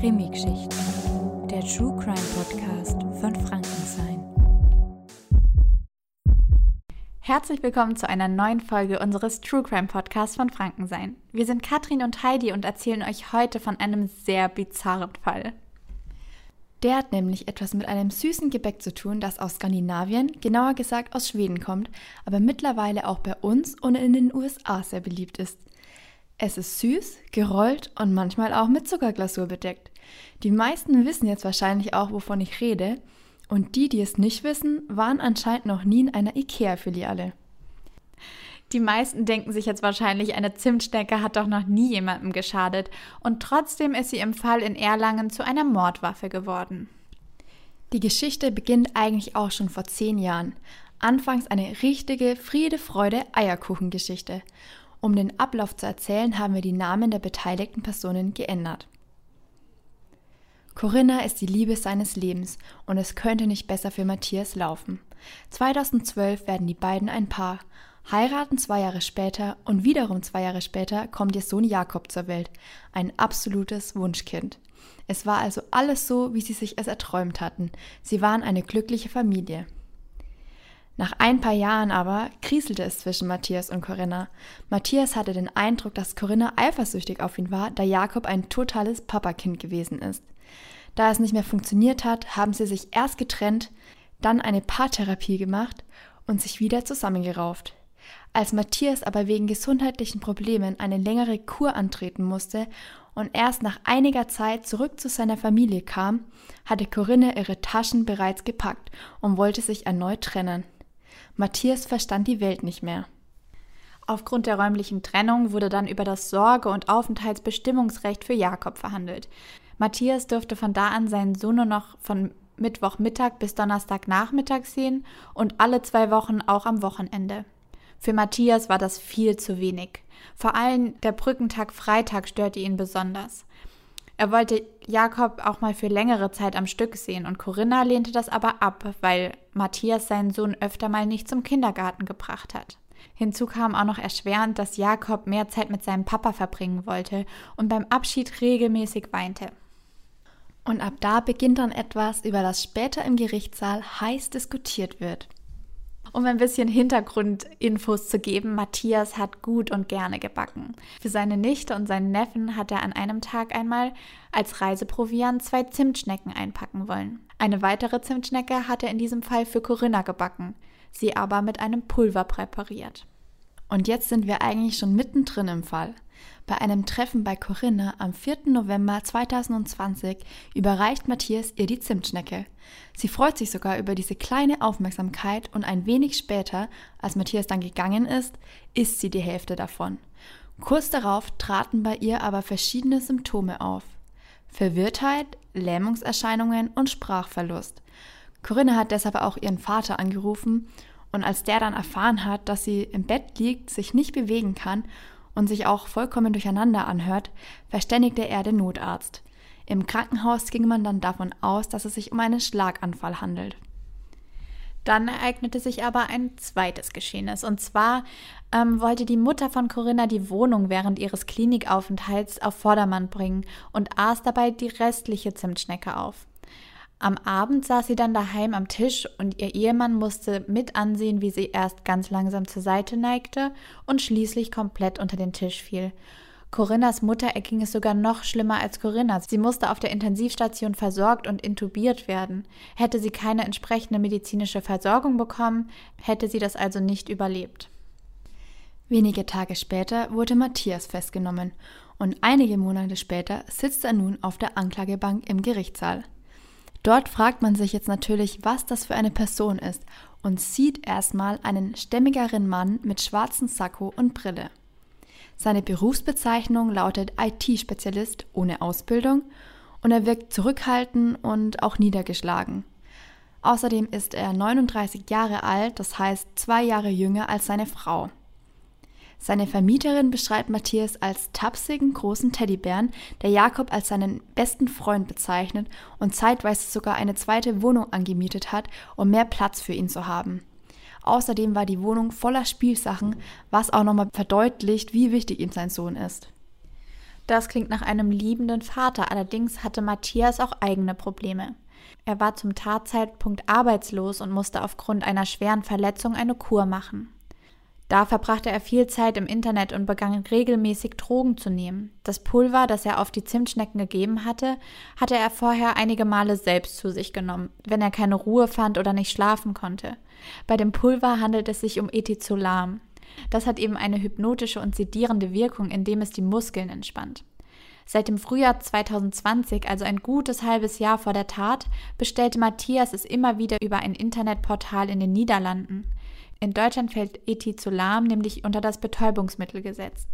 Krimi-Geschichten, der True Crime Podcast von Frankenstein. Herzlich willkommen zu einer neuen Folge unseres True Crime Podcasts von Frankensein. Wir sind Katrin und Heidi und erzählen euch heute von einem sehr bizarren Fall. Der hat nämlich etwas mit einem süßen Gebäck zu tun, das aus Skandinavien, genauer gesagt aus Schweden kommt, aber mittlerweile auch bei uns und in den USA sehr beliebt ist. Es ist süß, gerollt und manchmal auch mit Zuckerglasur bedeckt. Die meisten wissen jetzt wahrscheinlich auch, wovon ich rede, und die, die es nicht wissen, waren anscheinend noch nie in einer IKEA-Filiale. Die meisten denken sich jetzt wahrscheinlich, eine Zimtschnecke hat doch noch nie jemandem geschadet, und trotzdem ist sie im Fall in Erlangen zu einer Mordwaffe geworden. Die Geschichte beginnt eigentlich auch schon vor zehn Jahren. Anfangs eine richtige Friede-Freude-Eierkuchengeschichte. Um den Ablauf zu erzählen, haben wir die Namen der beteiligten Personen geändert. Corinna ist die Liebe seines Lebens und es könnte nicht besser für Matthias laufen. 2012 werden die beiden ein Paar, heiraten zwei Jahre später und wiederum zwei Jahre später kommt ihr Sohn Jakob zur Welt, ein absolutes Wunschkind. Es war also alles so, wie sie sich es erträumt hatten. Sie waren eine glückliche Familie. Nach ein paar Jahren aber kriselte es zwischen Matthias und Corinna. Matthias hatte den Eindruck, dass Corinna eifersüchtig auf ihn war, da Jakob ein totales Papakind gewesen ist. Da es nicht mehr funktioniert hat, haben sie sich erst getrennt, dann eine Paartherapie gemacht und sich wieder zusammengerauft. Als Matthias aber wegen gesundheitlichen Problemen eine längere Kur antreten musste und erst nach einiger Zeit zurück zu seiner Familie kam, hatte Corinne ihre Taschen bereits gepackt und wollte sich erneut trennen. Matthias verstand die Welt nicht mehr. Aufgrund der räumlichen Trennung wurde dann über das Sorge- und Aufenthaltsbestimmungsrecht für Jakob verhandelt. Matthias durfte von da an seinen Sohn nur noch von Mittwochmittag bis Donnerstagnachmittag sehen und alle zwei Wochen auch am Wochenende. Für Matthias war das viel zu wenig. Vor allem der Brückentag Freitag störte ihn besonders. Er wollte Jakob auch mal für längere Zeit am Stück sehen und Corinna lehnte das aber ab, weil Matthias seinen Sohn öfter mal nicht zum Kindergarten gebracht hat. Hinzu kam auch noch erschwerend, dass Jakob mehr Zeit mit seinem Papa verbringen wollte und beim Abschied regelmäßig weinte. Und ab da beginnt dann etwas, über das später im Gerichtssaal heiß diskutiert wird. Um ein bisschen Hintergrundinfos zu geben, Matthias hat gut und gerne gebacken. Für seine Nichte und seinen Neffen hat er an einem Tag einmal als Reiseproviant zwei Zimtschnecken einpacken wollen. Eine weitere Zimtschnecke hat er in diesem Fall für Corinna gebacken, sie aber mit einem Pulver präpariert. Und jetzt sind wir eigentlich schon mittendrin im Fall. Bei einem Treffen bei Corinne am 4. November 2020 überreicht Matthias ihr die Zimtschnecke. Sie freut sich sogar über diese kleine Aufmerksamkeit und ein wenig später, als Matthias dann gegangen ist, isst sie die Hälfte davon. Kurz darauf traten bei ihr aber verschiedene Symptome auf. Verwirrtheit, Lähmungserscheinungen und Sprachverlust. Corinne hat deshalb auch ihren Vater angerufen und als der dann erfahren hat, dass sie im Bett liegt, sich nicht bewegen kann und sich auch vollkommen durcheinander anhört, verständigte er den Notarzt. Im Krankenhaus ging man dann davon aus, dass es sich um einen Schlaganfall handelt. Dann ereignete sich aber ein zweites Geschehnis. Und zwar ähm, wollte die Mutter von Corinna die Wohnung während ihres Klinikaufenthalts auf Vordermann bringen und aß dabei die restliche Zimtschnecke auf. Am Abend saß sie dann daheim am Tisch und ihr Ehemann musste mit ansehen, wie sie erst ganz langsam zur Seite neigte und schließlich komplett unter den Tisch fiel. Corinnas Mutter erging es sogar noch schlimmer als Corinna. Sie musste auf der Intensivstation versorgt und intubiert werden. Hätte sie keine entsprechende medizinische Versorgung bekommen, hätte sie das also nicht überlebt. Wenige Tage später wurde Matthias festgenommen und einige Monate später sitzt er nun auf der Anklagebank im Gerichtssaal. Dort fragt man sich jetzt natürlich, was das für eine Person ist und sieht erstmal einen stämmigeren Mann mit schwarzem Sakko und Brille. Seine Berufsbezeichnung lautet IT-Spezialist ohne Ausbildung und er wirkt zurückhaltend und auch niedergeschlagen. Außerdem ist er 39 Jahre alt, das heißt zwei Jahre jünger als seine Frau. Seine Vermieterin beschreibt Matthias als tapsigen großen Teddybären, der Jakob als seinen besten Freund bezeichnet und zeitweise sogar eine zweite Wohnung angemietet hat, um mehr Platz für ihn zu haben. Außerdem war die Wohnung voller Spielsachen, was auch nochmal verdeutlicht, wie wichtig ihm sein Sohn ist. Das klingt nach einem liebenden Vater, allerdings hatte Matthias auch eigene Probleme. Er war zum Tatzeitpunkt arbeitslos und musste aufgrund einer schweren Verletzung eine Kur machen. Da verbrachte er viel Zeit im Internet und begann regelmäßig Drogen zu nehmen. Das Pulver, das er auf die Zimtschnecken gegeben hatte, hatte er vorher einige Male selbst zu sich genommen, wenn er keine Ruhe fand oder nicht schlafen konnte. Bei dem Pulver handelt es sich um Ethizolam. Das hat eben eine hypnotische und sedierende Wirkung, indem es die Muskeln entspannt. Seit dem Frühjahr 2020, also ein gutes halbes Jahr vor der Tat, bestellte Matthias es immer wieder über ein Internetportal in den Niederlanden. In Deutschland fällt Ethizolam nämlich unter das Betäubungsmittelgesetz.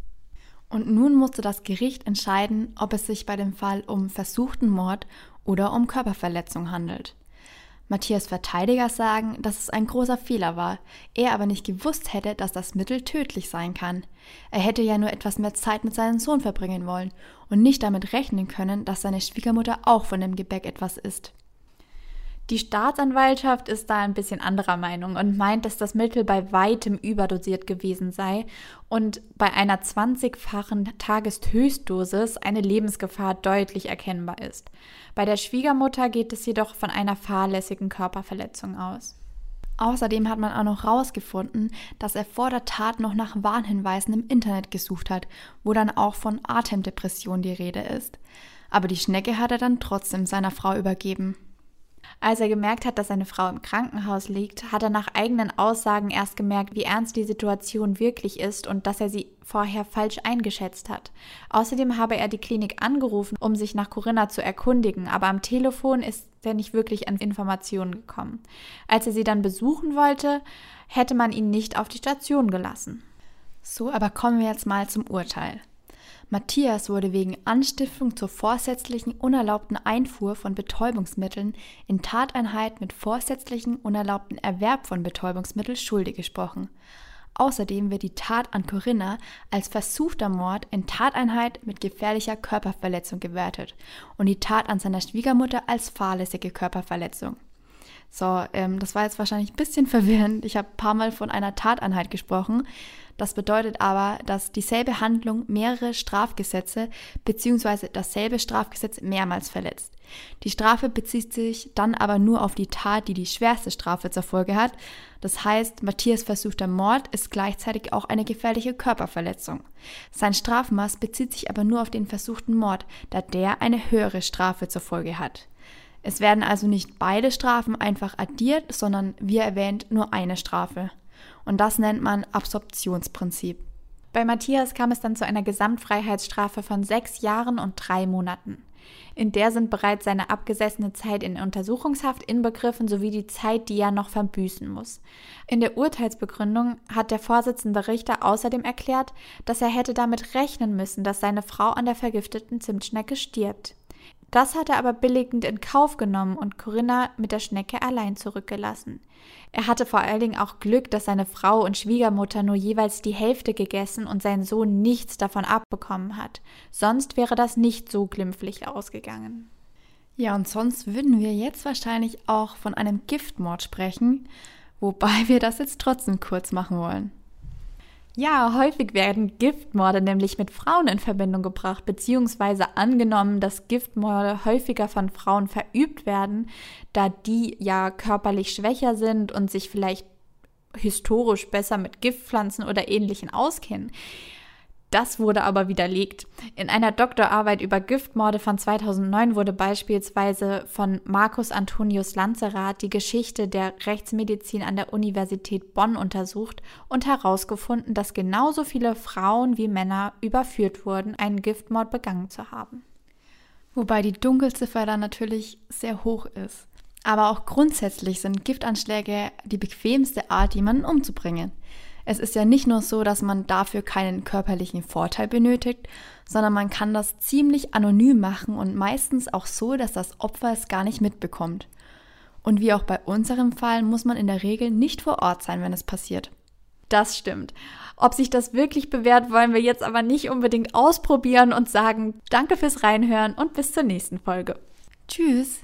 Und nun musste das Gericht entscheiden, ob es sich bei dem Fall um versuchten Mord oder um Körperverletzung handelt. Matthias Verteidiger sagen, dass es ein großer Fehler war, er aber nicht gewusst hätte, dass das Mittel tödlich sein kann. Er hätte ja nur etwas mehr Zeit mit seinem Sohn verbringen wollen und nicht damit rechnen können, dass seine Schwiegermutter auch von dem Gebäck etwas isst. Die Staatsanwaltschaft ist da ein bisschen anderer Meinung und meint, dass das Mittel bei weitem überdosiert gewesen sei und bei einer 20-fachen Tageshöchstdosis eine Lebensgefahr deutlich erkennbar ist. Bei der Schwiegermutter geht es jedoch von einer fahrlässigen Körperverletzung aus. Außerdem hat man auch noch herausgefunden, dass er vor der Tat noch nach Warnhinweisen im Internet gesucht hat, wo dann auch von Atemdepression die Rede ist. Aber die Schnecke hat er dann trotzdem seiner Frau übergeben. Als er gemerkt hat, dass seine Frau im Krankenhaus liegt, hat er nach eigenen Aussagen erst gemerkt, wie ernst die Situation wirklich ist und dass er sie vorher falsch eingeschätzt hat. Außerdem habe er die Klinik angerufen, um sich nach Corinna zu erkundigen, aber am Telefon ist er nicht wirklich an Informationen gekommen. Als er sie dann besuchen wollte, hätte man ihn nicht auf die Station gelassen. So, aber kommen wir jetzt mal zum Urteil. Matthias wurde wegen Anstiftung zur vorsätzlichen unerlaubten Einfuhr von Betäubungsmitteln in Tateinheit mit vorsätzlichen unerlaubten Erwerb von Betäubungsmitteln schuldig gesprochen. Außerdem wird die Tat an Corinna als versuchter Mord in Tateinheit mit gefährlicher Körperverletzung gewertet und die Tat an seiner Schwiegermutter als fahrlässige Körperverletzung. So, ähm, das war jetzt wahrscheinlich ein bisschen verwirrend. Ich habe ein paar Mal von einer Tateinheit gesprochen. Das bedeutet aber, dass dieselbe Handlung mehrere Strafgesetze bzw. dasselbe Strafgesetz mehrmals verletzt. Die Strafe bezieht sich dann aber nur auf die Tat, die die schwerste Strafe zur Folge hat. Das heißt, Matthias versuchter Mord ist gleichzeitig auch eine gefährliche Körperverletzung. Sein Strafmaß bezieht sich aber nur auf den versuchten Mord, da der eine höhere Strafe zur Folge hat. Es werden also nicht beide Strafen einfach addiert, sondern wie erwähnt nur eine Strafe. Und das nennt man Absorptionsprinzip. Bei Matthias kam es dann zu einer Gesamtfreiheitsstrafe von sechs Jahren und drei Monaten. In der sind bereits seine abgesessene Zeit in Untersuchungshaft inbegriffen sowie die Zeit, die er noch verbüßen muss. In der Urteilsbegründung hat der Vorsitzende Richter außerdem erklärt, dass er hätte damit rechnen müssen, dass seine Frau an der vergifteten Zimtschnecke stirbt. Das hat er aber billigend in Kauf genommen und Corinna mit der Schnecke allein zurückgelassen. Er hatte vor allen Dingen auch Glück, dass seine Frau und Schwiegermutter nur jeweils die Hälfte gegessen und sein Sohn nichts davon abbekommen hat. Sonst wäre das nicht so glimpflich ausgegangen. Ja, und sonst würden wir jetzt wahrscheinlich auch von einem Giftmord sprechen, wobei wir das jetzt trotzdem kurz machen wollen. Ja, häufig werden Giftmorde nämlich mit Frauen in Verbindung gebracht, beziehungsweise angenommen, dass Giftmorde häufiger von Frauen verübt werden, da die ja körperlich schwächer sind und sich vielleicht historisch besser mit Giftpflanzen oder ähnlichen auskennen. Das wurde aber widerlegt. In einer Doktorarbeit über Giftmorde von 2009 wurde beispielsweise von Marcus Antonius Lanzerath die Geschichte der Rechtsmedizin an der Universität Bonn untersucht und herausgefunden, dass genauso viele Frauen wie Männer überführt wurden, einen Giftmord begangen zu haben. Wobei die Dunkelziffer dann natürlich sehr hoch ist. Aber auch grundsätzlich sind Giftanschläge die bequemste Art, jemanden umzubringen. Es ist ja nicht nur so, dass man dafür keinen körperlichen Vorteil benötigt, sondern man kann das ziemlich anonym machen und meistens auch so, dass das Opfer es gar nicht mitbekommt. Und wie auch bei unserem Fall muss man in der Regel nicht vor Ort sein, wenn es passiert. Das stimmt. Ob sich das wirklich bewährt, wollen wir jetzt aber nicht unbedingt ausprobieren und sagen, danke fürs Reinhören und bis zur nächsten Folge. Tschüss.